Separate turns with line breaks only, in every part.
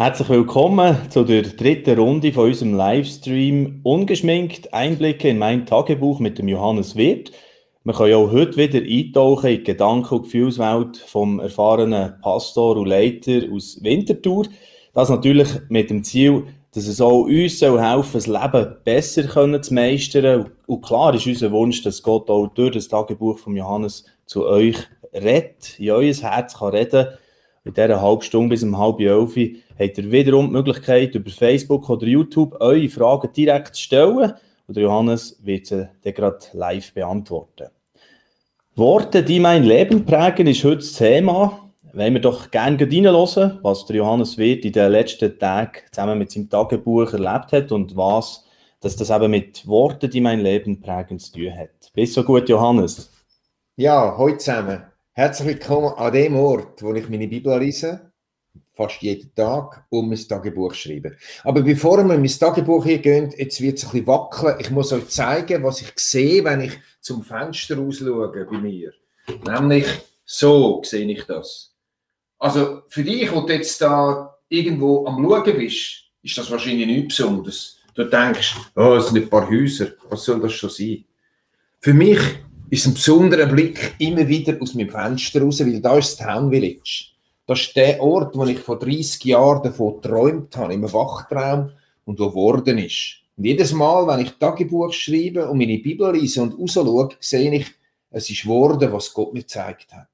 Herzlich willkommen zu der dritten Runde von unserem Livestream Ungeschminkt Einblicke in mein Tagebuch mit dem Johannes Wirth. Wir können auch heute wieder eintauchen in die Gedanken- und Gefühlswelt vom erfahrenen Pastor und Leiter aus Winterthur. Das natürlich mit dem Ziel, dass es auch uns soll helfen das Leben besser zu meistern. Und klar ist unser Wunsch, dass Gott auch durch das Tagebuch von Johannes zu euch redet, in euer Herz kann reden kann in dieser halben Stunde bis um halb elf habt ihr wiederum die Möglichkeit, über Facebook oder YouTube eure Fragen direkt zu stellen. Und Johannes wird sie dann gerade live beantworten. Worte, die mein Leben prägen, ist heute das Thema. Wollen wir doch gerne reinhören, was der Johannes Wirth in den letzten Tagen zusammen mit seinem Tagebuch erlebt hat und was dass das eben mit Worten, die mein Leben prägen, zu tun hat. Bist so gut, Johannes?
Ja, heute zusammen. Herzlich willkommen an dem Ort, wo ich meine Bibel lese, fast jeden Tag, um mein Tagebuch zu schreiben. Aber bevor wir in mein Tagebuch hier gehen, jetzt wird es ein bisschen wackeln. Ich muss euch zeigen, was ich sehe, wenn ich zum Fenster rausschaue bei mir. Nämlich so sehe ich das. Also für dich, du jetzt da irgendwo am Schauen bist, ist das wahrscheinlich nichts Besonderes. Du denkst, oh, es sind ein paar Häuser, was soll das schon sein? Für mich ist ein besonderer Blick immer wieder aus meinem Fenster raus, weil da ist das Town Village. Das ist der Ort, wo ich vor 30 Jahren davon geträumt habe, im Wachtraum und wo geworden ist. Und jedes Mal, wenn ich Tagebuch schreibe und meine Bibel lese und rausschaue, sehe ich, es ist geworden, was Gott mir gezeigt hat.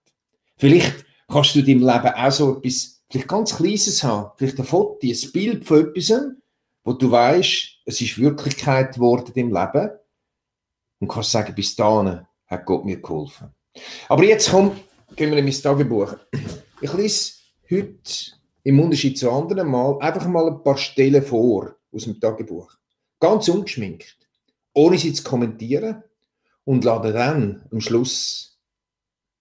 Vielleicht kannst du in deinem Leben auch so etwas, vielleicht ganz Kleines haben, vielleicht ein Foto, ein Bild von etwas, wo du weißt, es ist Wirklichkeit geworden im Leben und kannst sagen, bis dahin hat Gott mir geholfen. Aber jetzt komm, gehen wir in mein Tagebuch. Ich lese heute im Unterschied zu anderen Mal einfach mal ein paar Stellen vor aus dem Tagebuch. Ganz ungeschminkt, ohne sie zu kommentieren und lade dann am Schluss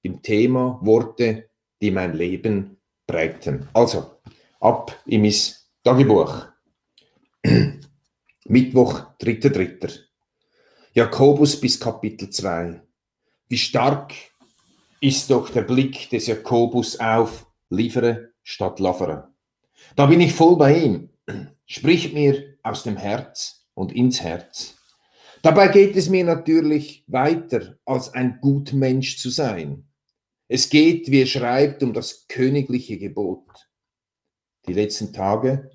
im Thema Worte, die mein Leben prägten. Also, ab in mein Tagebuch. Mittwoch, 3.3. Jakobus bis Kapitel 2. Wie stark ist doch der Blick des Jakobus auf liefere statt lavere. Da bin ich voll bei ihm. Spricht mir aus dem Herz und ins Herz. Dabei geht es mir natürlich weiter, als ein Gutmensch zu sein. Es geht, wie er schreibt, um das königliche Gebot. Die letzten Tage,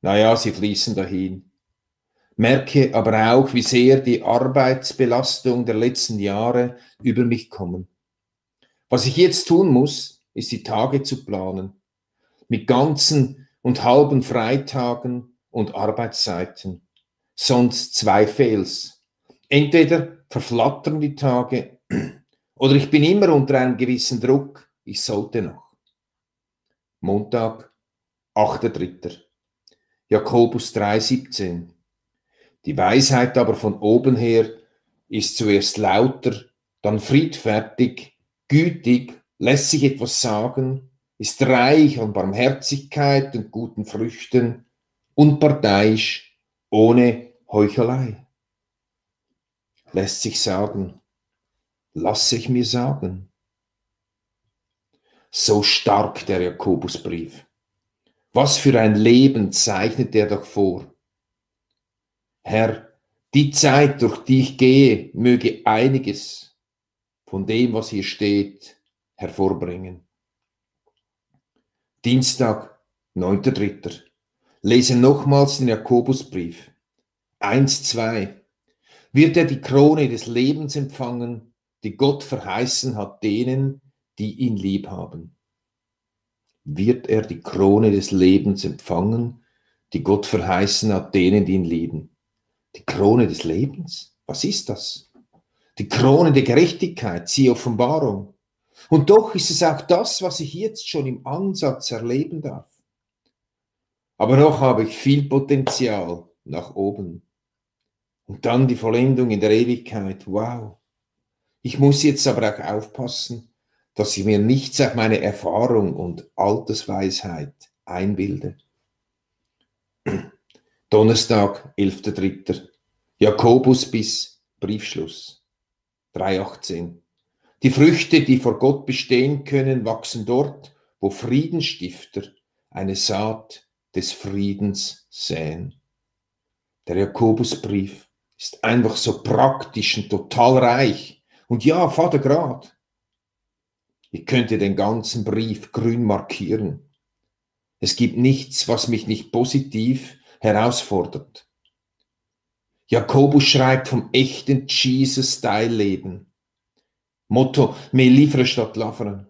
naja, sie fließen dahin merke aber auch, wie sehr die Arbeitsbelastung der letzten Jahre über mich kommen. Was ich jetzt tun muss, ist die Tage zu planen, mit ganzen und halben Freitagen und Arbeitszeiten. Sonst zwei Fails. Entweder verflattern die Tage oder ich bin immer unter einem gewissen Druck, ich sollte noch. Montag, 8.3. Jakobus 3,17. Die Weisheit aber von oben her ist zuerst lauter, dann friedfertig, gütig, lässt sich etwas sagen, ist reich an Barmherzigkeit und guten Früchten, unparteiisch, ohne Heuchelei. Lässt sich sagen, lasse ich mir sagen. So stark der Jakobusbrief. Was für ein Leben zeichnet er doch vor. Herr, die Zeit, durch die ich gehe, möge einiges von dem, was hier steht, hervorbringen. Dienstag, 9.3. Lese nochmals den Jakobusbrief. 1, 2. Wird er die Krone des Lebens empfangen, die Gott verheißen hat denen, die ihn lieb haben? Wird er die Krone des Lebens empfangen, die Gott verheißen hat denen, die ihn lieben? Die Krone des Lebens? Was ist das? Die Krone der Gerechtigkeit, die Offenbarung. Und doch ist es auch das, was ich jetzt schon im Ansatz erleben darf. Aber noch habe ich viel Potenzial nach oben. Und dann die Vollendung in der Ewigkeit. Wow. Ich muss jetzt aber auch aufpassen, dass ich mir nichts auf meine Erfahrung und Altersweisheit einbilde. Donnerstag, 11.3. Jakobus bis Briefschluss. 3.18. Die Früchte, die vor Gott bestehen können, wachsen dort, wo Friedenstifter eine Saat des Friedens säen. Der Jakobusbrief ist einfach so praktisch und total reich. Und ja, Vater Grad. Ich könnte den ganzen Brief grün markieren. Es gibt nichts, was mich nicht positiv herausfordert. Jakobus schreibt vom echten Jesus-Style-Leben. Motto, mehr liefern statt lavern.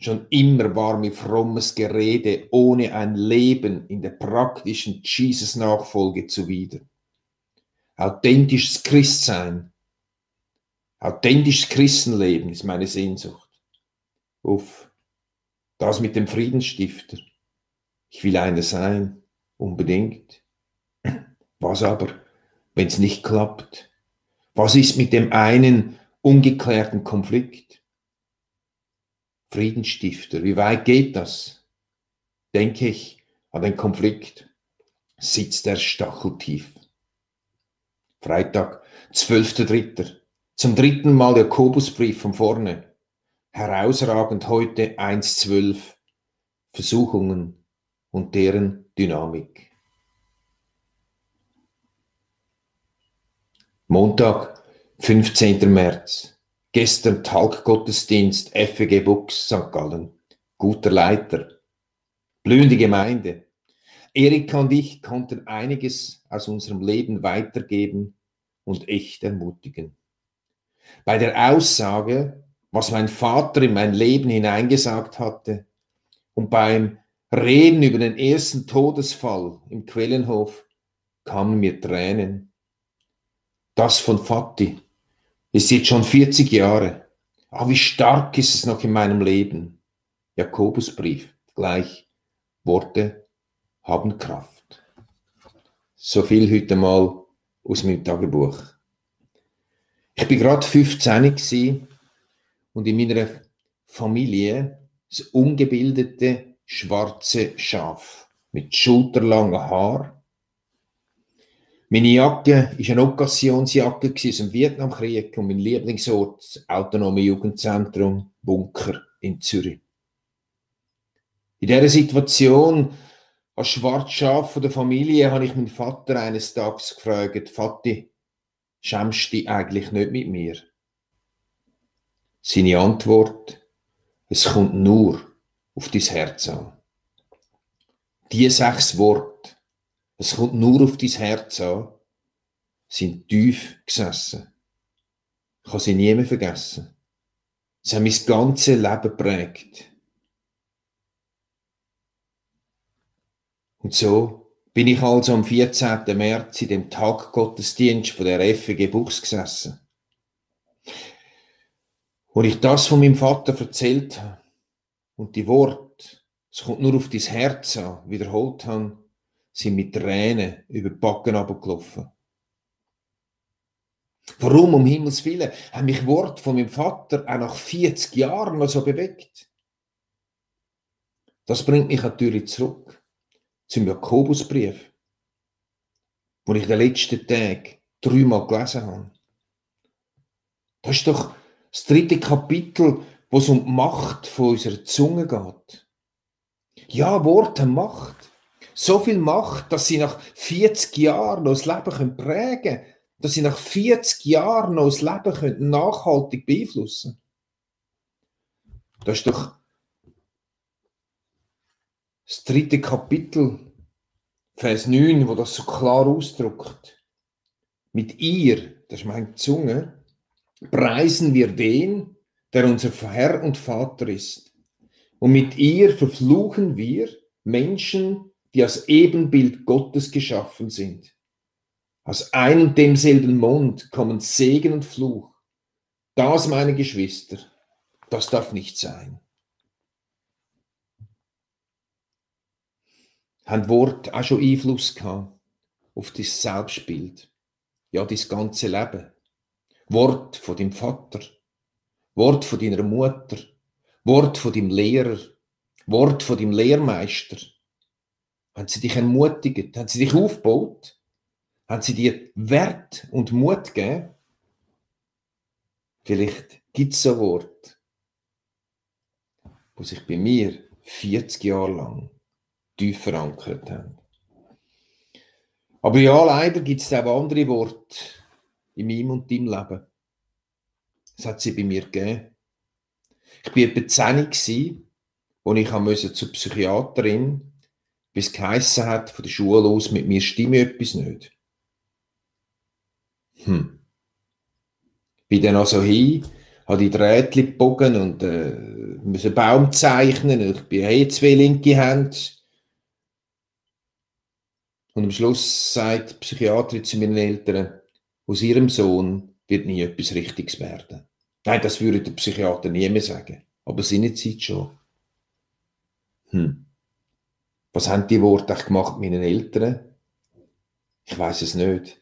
Schon immer war mir frommes Gerede ohne ein Leben in der praktischen Jesus-Nachfolge zuwider. Authentisches Christsein, authentisches Christenleben ist meine Sehnsucht. Uff, das mit dem Friedensstifter. Ich will einer sein, unbedingt. Was aber, wenn es nicht klappt? Was ist mit dem einen ungeklärten Konflikt? Friedensstifter. Wie weit geht das? Denke ich an den Konflikt, sitzt der Stacheltief. Freitag, 12.3. Zum dritten Mal Jakobusbrief von vorne. Herausragend heute 1.12. Versuchungen und deren Dynamik. Montag, 15. März. Gestern Talkgottesdienst FEG Bux St. Gallen. Guter Leiter. Blühende Gemeinde. Erika und ich konnten einiges aus unserem Leben weitergeben und echt ermutigen. Bei der Aussage, was mein Vater in mein Leben hineingesagt hatte, und beim Reden über den ersten Todesfall im Quellenhof kamen mir Tränen. Das von Fatti, ist jetzt schon 40 Jahre. Ah, wie stark ist es noch in meinem Leben? Jakobusbrief, gleich. Worte haben Kraft. So viel heute mal aus meinem Tagebuch. Ich bin gerade 15 und in meiner Familie das ungebildete schwarze Schaf mit schulterlangen Haar meine Jacke war eine Okkasionsjacke aus dem Vietnamkrieg und mein Lieblingsort, das Autonome Jugendzentrum Bunker in Zürich. In dieser Situation, als Schwarzschaf der Familie, habe ich meinen Vater eines Tages gefragt, Vati, schämst du dich eigentlich nicht mit mir? Seine Antwort, es kommt nur auf dein Herz an. Die sechs Worte es kommt nur auf dein Herz an, sind tief gesessen. Ich kann sie nie mehr vergessen. Sie haben mein ganzes Leben geprägt. Und so bin ich also am 14. März in dem Tag Gottesdienst von der FG Buchs gesessen. Und ich das von meinem Vater erzählt habe und die Worte, es kommt nur auf dein Herz an, wiederholt habe, sind mit Tränen über die Backen abgelaufen. Warum, um Himmels Willen, haben mich Wort von meinem Vater auch nach 40 Jahren noch so bewegt? Das bringt mich natürlich zurück zum Jakobusbrief, wo ich den letzten Tag dreimal gelesen habe. Das ist doch das dritte Kapitel, wo es um die Macht von unserer Zunge geht. Ja, Worte Macht so viel Macht, dass sie nach 40 Jahren noch das Leben prägen können, dass sie nach 40 Jahren noch das Leben können nachhaltig beeinflussen können. Das ist doch das dritte Kapitel, Vers 9, wo das so klar ausdrückt. Mit ihr, das ist meine Zunge, preisen wir den, der unser Herr und Vater ist. Und mit ihr verfluchen wir Menschen, die als Ebenbild Gottes geschaffen sind. Aus einem und demselben Mund kommen Segen und Fluch. Das, meine Geschwister, das darf nicht sein. Ein Wort auch schon Einfluss gehabt auf das Selbstbild, ja, das ganze Leben. Wort von dem Vater, Wort von deiner Mutter, Wort von dem Lehrer, Wort von dem Lehrmeister, haben sie dich ermutigt? Haben sie dich aufgebaut? Haben sie dir Wert und Mut gegeben? Vielleicht gibt es ein Wort, wo sich bei mir 40 Jahre lang tief verankert haben. Aber ja, leider gibt es auch andere Worte in meinem und deinem Leben. Das hat sie bei mir gegeben. Ich war etwa 10 gewesen, wo ich musste zur Psychiaterin, bis es geheissen hat, von der Schule aus, mit mir stimme etwas nicht. Hm. Bin dann also hin, habe die Drähtchen gebogen und äh, musste einen Baum zeichnen. Ich eh zwei linke Hände. Und am Schluss sagt die Psychiaterin zu meinen Eltern, aus ihrem Sohn wird nie etwas Richtiges werden. Nein, das würde der Psychiater nie mehr sagen. Aber seinerzeit schon. Hm. Was haben die Worte gemacht mit meinen Eltern? Ich weiß es nicht.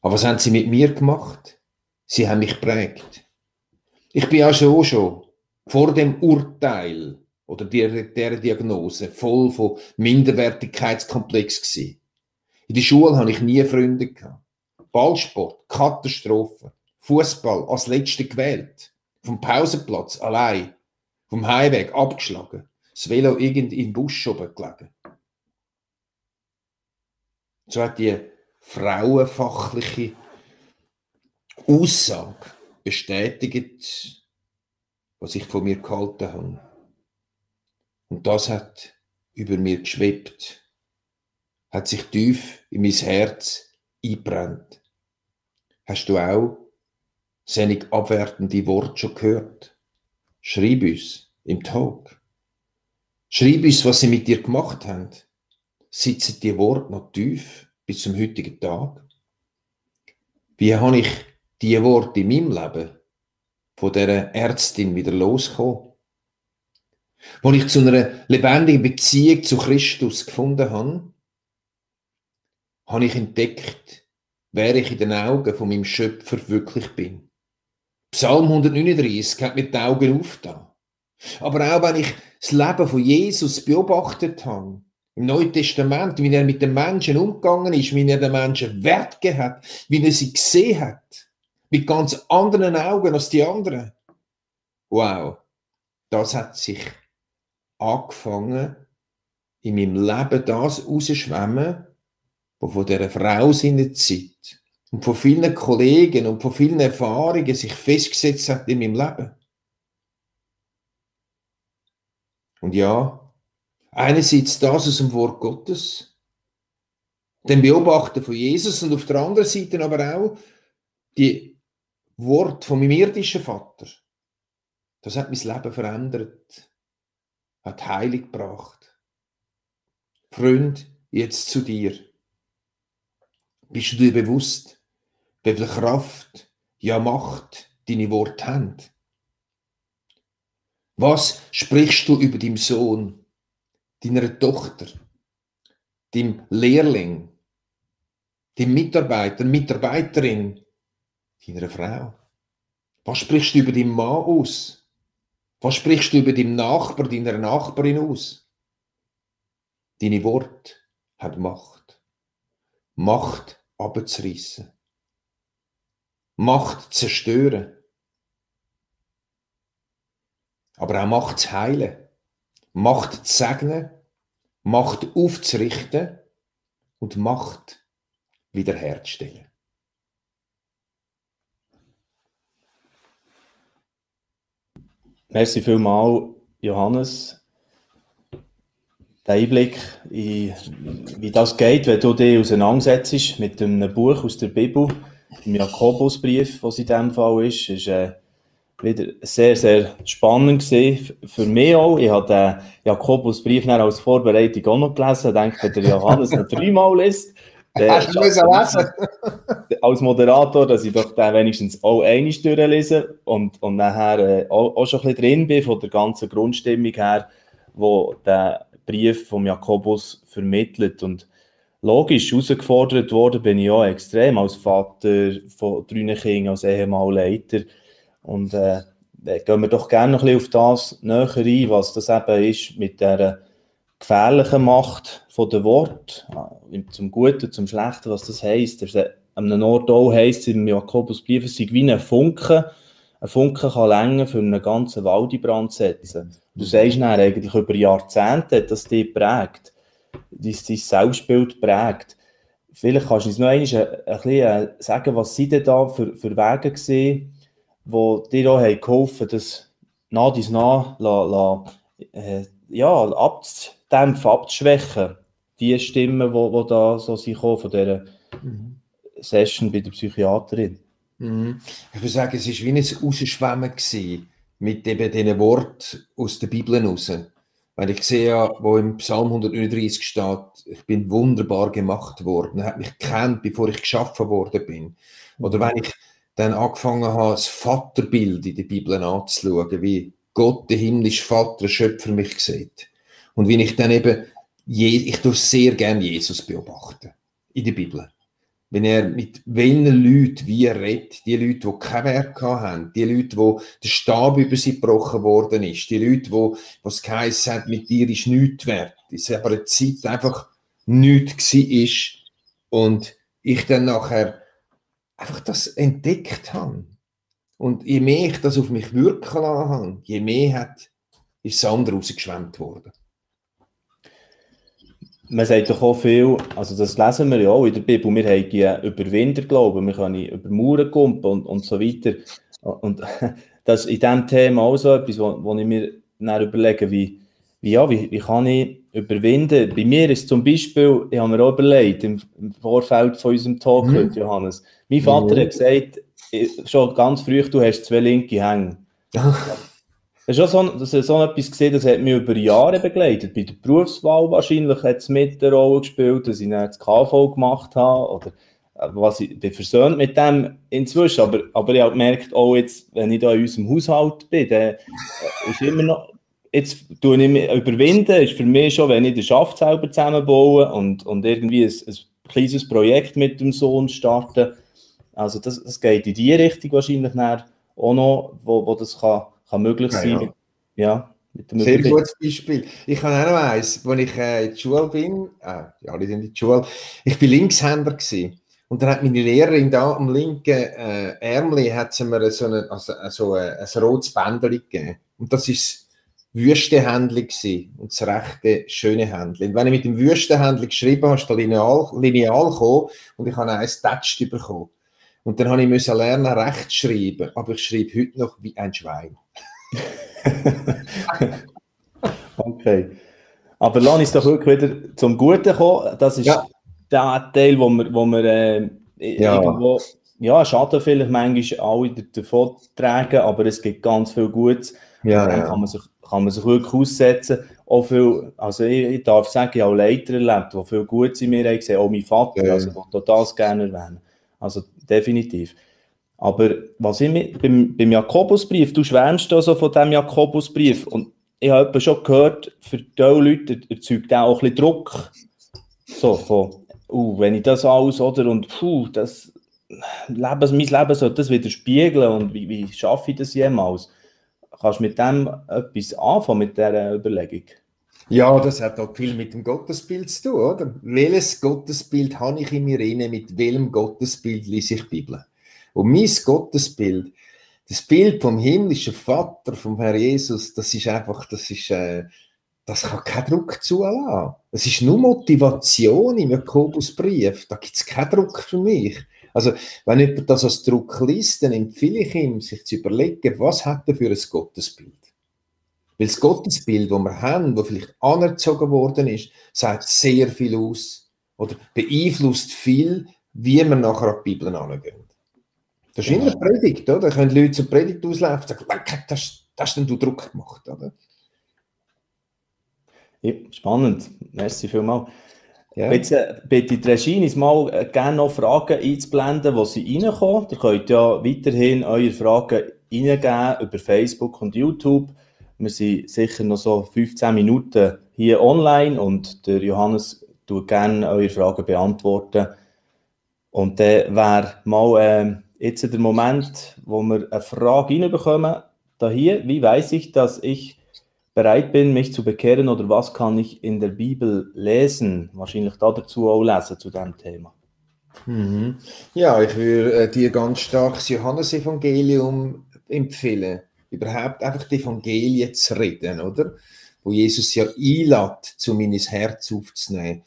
Aber was haben sie mit mir gemacht? Sie haben mich prägt. Ich bin ja schon schon vor dem Urteil oder der, der Diagnose voll von Minderwertigkeitskomplex gewesen. In der Schule habe ich nie Freunde gehabt. Ballsport, Katastrophe. Fußball als Letzte gewählt. Vom Pausenplatz allein. Vom Heimweg abgeschlagen. Das Velo irgend im Busch oben gelegen. So hat die frauenfachliche Aussage bestätigt, was ich von mir gehalten habe. Und das hat über mir geschwebt, hat sich tief in mein Herz eingebrannt. Hast du auch seine abwertende Worte schon gehört? Schreib uns im Tag. Schreib uns, was sie mit dir gemacht haben. Sitzen die Worte noch tief bis zum heutigen Tag? Wie habe ich die Worte in meinem Leben von dieser Ärztin wieder losgekommen? Als ich zu einer lebendigen Beziehung zu Christus gefunden habe, habe ich entdeckt, wer ich in den Augen von meinem Schöpfer wirklich bin. Psalm 139 hat mir die Augen aufgetan. Aber auch wenn ich das Leben von Jesus beobachtet habe, im Neuen Testament, wie er mit den Menschen umgegangen ist, wie er den Menschen Wert hat, wie er sie gesehen hat, mit ganz anderen Augen als die anderen. Wow, das hat sich angefangen, in meinem Leben das rausschwemmen, was von dieser Frau seiner Zeit und von vielen Kollegen und von vielen Erfahrungen sich festgesetzt hat in meinem Leben. Und ja, einerseits das aus dem Wort Gottes, den Beobachten von Jesus und auf der anderen Seite aber auch die Wort von meinem irdischen Vater. Das hat mein Leben verändert, hat Heilig gebracht. Freund, jetzt zu dir. Bist du dir bewusst, wie viel Kraft, ja Macht deine Worte haben. Was sprichst du über deinen Sohn, deiner Tochter, dem Lehrling, dem Mitarbeiter, Mitarbeiterin, deiner Frau? Was sprichst du über deinen Mann aus? Was sprichst du über deinen Nachbar, deiner Nachbarin aus? Deine Worte hat Macht. Macht abzureißen. Macht zerstören. Aber auch Macht heilen. Macht segnen. Macht aufzurichten. Und Macht wiederherzustellen.
Merci vielmals, Johannes. Der Einblick, in, wie das geht, wenn du dich auseinandersetzt mit einem Buch aus der Bibel im Jakobusbrief, was in diesem Fall ist, ist äh, wieder sehr, sehr spannend gewesen. Für mich auch. Ich habe den Jakobusbrief als Vorbereitung auch noch gelesen. Ich denke, wenn der Johannes noch dreimal liest,
Hast du lesen?
als Moderator, dass ich doch den wenigstens auch einmal durchlese und, und nachher äh, auch, auch schon ein bisschen drin bin von der ganzen Grundstimmung her, wo der Brief vom Jakobus vermittelt. Und logisch herausgefordert worden bin ich auch extrem als Vater von drei Kindern, als Ehemal Leiter. Und äh, gehen wir doch gerne noch ein bisschen auf das näher ein, was das eben ist mit der gefährlichen Macht von der Wort, äh, zum Guten, zum Schlechten, was das heisst. An einem Ort auch heisst es im Jakobusbrief, es sei wie ein Funke. Ein Funke kann länger für einen ganzen Wald in Brand setzen. Du sagst dann eigentlich über Jahrzehnte, dass die prägt, dein, dein Selbstbild prägt. Vielleicht kannst du uns noch einmal ein, ein bisschen äh, sagen, was sie denn da für, für Wege gesehen, die dir auch haben geholfen das nach dies nach la, la, äh, ja, abzudämpfen, abzuschwächen, die Stimmen, die, die da so sind von dieser mhm. Session bei der Psychiaterin.
Mhm. Ich würde sagen, es war wie ein Rausschwemmen mit eben diesen Worten aus der Bibel raus. Weil ich sehe wo im Psalm 139 steht, ich bin wunderbar gemacht worden, er hat mich kennt, bevor ich geschaffen worden bin. Oder wenn ich dann angefangen habe, das Vaterbild in der Bibel anzuschauen, wie Gott, der himmlische Vater, Schöpfer mich sieht. Und wie ich dann eben, ich tue sehr gerne Jesus beobachten in der Bibel wenn er mit welchen Leuten wie er redet, die Leute, die kein Werk haben, die Leute, wo der Stab über sie gebrochen worden ist, die Leute, wo was geheißen hat, mit dir ist nichts wert, es aber eine Zeit einfach nichts ist. Und ich dann nachher einfach das entdeckt habe. Und je mehr ich das auf mich wirken lassen habe, je mehr hat, ist das andere rausgeschwemmt worden
man sagt doch auch viel, also das lesen wir ja auch in der Bibel, wir haben ja Überwinder glauben, wir können über Mauern kumpen und, und so weiter. Und das ist in diesem Thema auch so etwas, wo, wo ich mir dann überlege, wie, wie, ja, wie, wie kann ich überwinden? Bei mir ist zum Beispiel, ich habe mir auch überlegt, im, im Vorfeld von unserem Talk mhm. heute, Johannes, mein Vater mhm. hat gesagt, schon ganz früh, du hast zwei linke Hänge. Das ist so, das ist so etwas gesehen, das hat mich über Jahre begleitet. Bei der Berufswahl wahrscheinlich hat es mit der Rolle gespielt, dass ich dann das KV gemacht habe. Oder äh, was ich bin versöhnt mit dem inzwischen. Aber, aber ich habe gemerkt, auch jetzt, wenn ich da in unserem Haushalt bin, dann äh, ist immer noch. Jetzt tue ich mich überwinden, ist für mich schon, wenn ich den Schaft selber zusammenbaue und, und irgendwie ein, ein kleines Projekt mit dem Sohn starte. Also, das, das geht in die Richtung wahrscheinlich auch noch, wo, wo das kann kann möglich sein. Ja, ja.
mit dem Sehr gutes Beispiel. Ich habe auch noch eins, als ich äh, in der Schule bin, äh, ja, sind in der Schule, ich war Linkshänder gewesen. Und dann hat meine Lehrerin da am linken äh, Ärmel hat sie mir so, eine, also, also äh, ein rotes Bändchen gegeben. Und das ist Wüstehändchen und das rechte schöne Händchen. Wenn ich mit dem Wüstehändchen geschrieben habe, ist da Lineal, Lineal gekommen und ich habe eins Touch bekommen. Und dann habe ich lernen, recht schreiben, aber ich schreibe heute noch wie ein Schwein.
okay. Aber lass uns doch wirklich wieder zum Guten kommen. Das ist ja. der Teil, wo wir, wo wir äh, ja. irgendwo, ja, Schaden vielleicht manchmal alle davon tragen, aber es gibt ganz viel Gutes. Ja, ja. Kann, man sich, kann man sich wirklich aussetzen. Auch viel, also ich, ich darf sagen, ich habe Leiter erlebt, die viel Gutes in mir haben gesehen, auch mein Vater, ja. also ich das gerne erwähnen. Also definitiv. Aber was ich mit, beim, beim Jakobusbrief, du schwärmst da so von dem Jakobusbrief und ich habe schon gehört, für diese Leute erzeugt auch ein bisschen Druck. So, von, uh, wenn ich das alles, oder, und puh, das Leben, mein Leben soll das widerspiegeln und wie, wie schaffe ich das jemals? Kannst du mit dem etwas anfangen, mit dieser Überlegung?
Ja, das hat auch viel mit dem Gottesbild zu tun, oder? Welches Gottesbild habe ich in mir inne, mit welchem Gottesbild lese ich die Bibel? Und mein Gottesbild, das Bild vom himmlischen Vater, vom Herr Jesus, das ist einfach, das ist, äh, das kann keinen Druck zulassen. Es ist nur Motivation im Jakobusbrief. Da gibt es keinen Druck für mich. Also, wenn jemand das als Druck liest, dann empfehle ich ihm, sich zu überlegen, was hat er für ein Gottesbild? Weil das Gottesbild, das wir haben, das vielleicht anerzogen worden ist, sagt sehr viel aus oder beeinflusst viel, wie wir nachher an die Bibel angehen. Das ist wie eine Predigt, oder? Da können Leute zur Predigt auslaufen und sagen, das, das hast denn du Druck gemacht, oder?
Ja, spannend. Merci vielmals. Ja. Jetzt äh, bitte die Regie mal äh, gerne noch Fragen einzublenden, wo sie reinkommen. Ihr könnt ja weiterhin eure Fragen reingeben über Facebook und YouTube. Wir sind sicher noch so 15 Minuten hier online und der Johannes tut gerne eure Fragen beantworten. Und dann wäre mal äh, jetzt der Moment, wo wir eine Frage reinbekommen. Da hier, wie weiß ich, dass ich bereit bin, mich zu bekehren oder was kann ich in der Bibel lesen? Wahrscheinlich da dazu auch lesen zu diesem Thema.
Mhm. Ja, ich würde äh, dir ganz stark das Johannesevangelium empfehlen. Überhaupt einfach die Evangelien zu reden, oder? Wo Jesus ja einlädt, zu mein Herz aufzunehmen.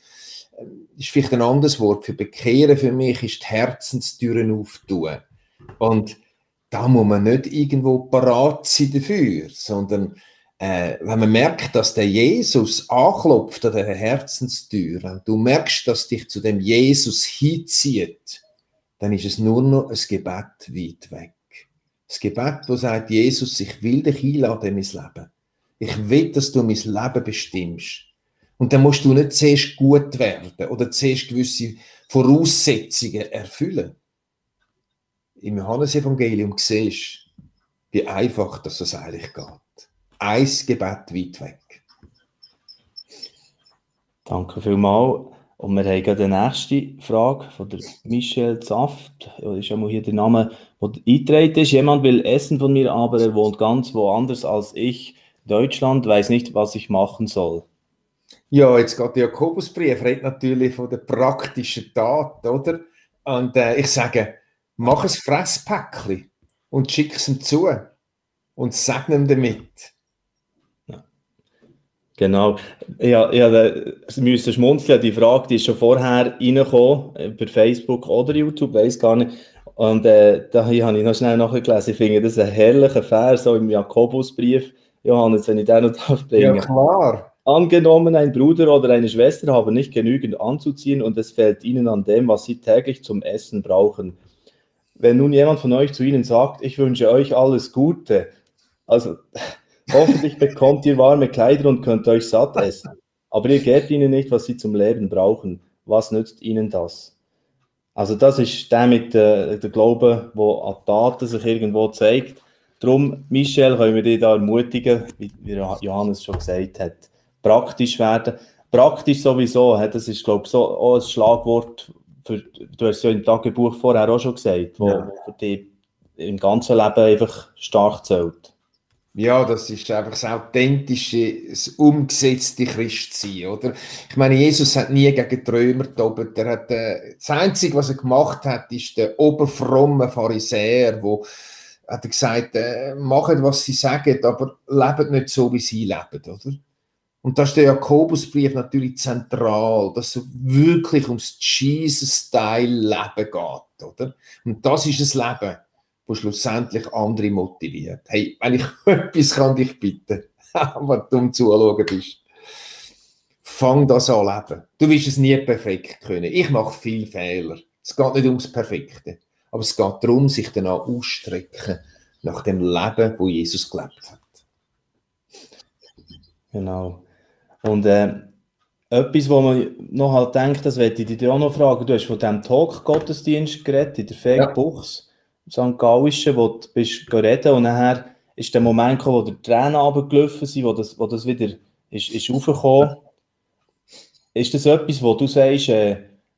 Ähm, ist vielleicht ein anderes Wort für bekehren für mich, ist die Herzenstüren auftun. Und da muss man nicht irgendwo parat sein dafür, sondern äh, wenn man merkt, dass der Jesus anklopft an der Herzenstür, und du merkst, dass dich zu dem Jesus hinzieht, dann ist es nur noch ein Gebet weit weg. Das Gebet, wo sagt, Jesus, ich will dich einladen in mein Leben. Ich will, dass du mein Leben bestimmst. Und dann musst du nicht zuerst gut werden oder zuerst gewisse Voraussetzungen erfüllen. Im Johannesevangelium siehst du, wie einfach das eigentlich geht. Ein Gebet weit weg.
Danke vielmals. Und wir haben gerade die nächste Frage von der Michelle Zaft. Das ist ja mal hier der Name, der eingetragen ist. Jemand will essen von mir, aber er wohnt ganz woanders als ich. Deutschland weiß nicht, was ich machen soll.
Ja, jetzt geht der Jakobusbrief, redet natürlich von der praktischen Tat, oder? Und äh, ich sage, mach ein Fresspäckchen und schick es ihm zu und segne ihm damit.
Genau. Ja, ja, Sie müssen schmunzeln. Die Frage die ist schon vorher reingekommen, äh, per Facebook oder YouTube, weiß gar nicht. Und äh, da habe ich noch schnell nachgelesen. Ich finde das ein herrlicher Vers, so im Jakobusbrief. Johannes, wenn ich den noch darf
bringen. Ja, klar.
Angenommen, ein Bruder oder eine Schwester haben nicht genügend anzuziehen und es fällt ihnen an dem, was sie täglich zum Essen brauchen. Wenn nun jemand von euch zu ihnen sagt, ich wünsche euch alles Gute, also Hoffentlich bekommt ihr warme Kleider und könnt euch satt essen. Aber ihr gebt ihnen nicht, was sie zum Leben brauchen. Was nützt ihnen das? Also das ist der mit äh, der Glaube, wo an Taten sich irgendwo zeigt. Darum, Michel, können wir dich da ermutigen, wie, wie Johannes schon gesagt hat, praktisch werden. Praktisch sowieso, das ist glaube ich so auch ein Schlagwort, für, du hast es ja im Tagebuch vorher auch schon gesagt, wo, ja. für dich im ganzen Leben einfach stark zählt.
Ja, das ist einfach das authentische, das umgesetzte Christsein, oder? Ich meine, Jesus hat nie gegen Trömer getobt. Er hat, äh, das Einzige, was er gemacht hat, ist der oberfromme Pharisäer, wo hat er gesagt, äh, macht, was sie sagen, aber lebt nicht so, wie sie leben, oder? Und da ist der Jakobusbrief natürlich zentral, dass es wirklich ums Jesus-Style-Leben geht, oder? Und das ist das Leben wo schlussendlich andere motiviert. Hey, wenn ich etwas kann dich bitten, wenn du Zuschauen bist, fang das an leben. Du wirst es nie perfekt können. Ich mache viel Fehler. Es geht nicht ums Perfekte. Aber es geht darum, sich danach ausstrecken nach dem Leben, wo Jesus gelebt hat.
Genau. Und äh, etwas, wo man noch halt denkt, das werde ich dir auch noch fragen. Du hast von diesem Talk-Gottesdienst geredet in der Fake ja. St. Gallischen, wo du bist reden und nachher ist der Moment gekommen, wo die Tränen runtergelaufen sind, wo das, wo das wieder ist, ist raufgekommen. Ist das etwas, wo du sagst, äh,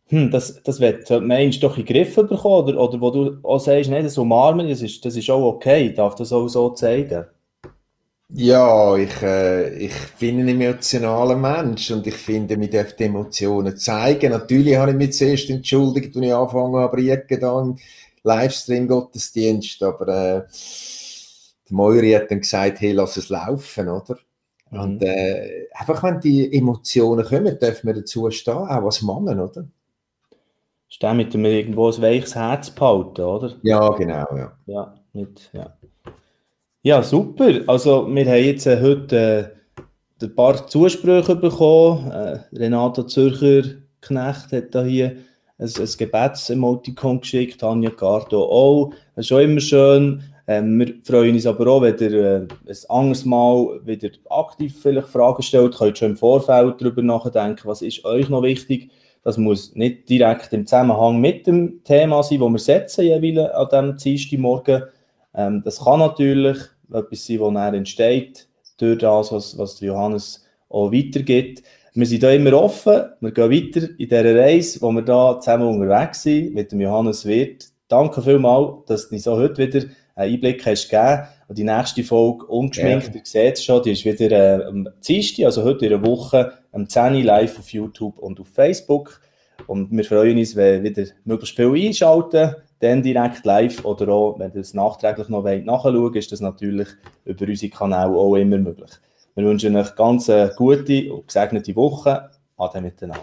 hm, das, das wird der Mensch doch in den Griff bekommen oder, oder wo du auch sagst, nein, das umarmen, das ist, das ist auch okay, darf das auch so zeigen?
Ja, ich, äh, ich bin ein emotionaler Mensch und ich finde, wir dürfen Emotionen zeigen. Natürlich habe ich mich zuerst entschuldigt, als ich angefangen habe, Rieke dann Livestream-Gottesdienst, aber äh, die Moiri hat dann gesagt, hey, lass es laufen, oder? Mhm. Und äh, einfach, wenn die Emotionen kommen, dürfen wir dazu stehen, auch als Mann, oder?
Stehen mit dem irgendwo ein weiches Herz behalten, oder?
Ja, genau, ja.
Ja, mit, ja. ja super. Also, wir haben jetzt äh, heute äh, ein paar Zusprüche bekommen. Äh, Renato Zürcher Knecht hat da hier ein, ein Gebetsemotikon geschickt, Tanja Gardo auch. Das ist auch immer schön. Ähm, wir freuen uns aber auch, wenn ihr äh, ein anderes Mal wieder aktiv vielleicht Fragen stellt, könnt schon im Vorfeld darüber nachdenken, was ist euch noch wichtig. Das muss nicht direkt im Zusammenhang mit dem Thema sein, wo wir setzen jeweils an diesem Dienstagmorgen. Ähm, das kann natürlich etwas sein, das entsteht durch das, was, was Johannes auch weitergibt wir sind da immer offen. Wir gehen weiter in dieser Reise, wo wir da zusammen unterwegs sind mit dem Johannes Wirth. Danke vielmals, dass du so heute wieder einen Einblick hast gegeben. Und die nächste Folge ungeschminkt, ja. ihr seht es schon, die ist wieder äh, am Dienstag, also heute in einer Woche, am 10 live auf YouTube und auf Facebook. Und wir freuen uns, wenn wieder möglichst viel einschalten. dann direkt live oder auch, wenn ihr es nachträglich noch nachschauen wollt, ist das natürlich über unsere Kanäle auch immer möglich. Wir wünschen euch ganz gute und gesegnete Woche. Ade miteinander.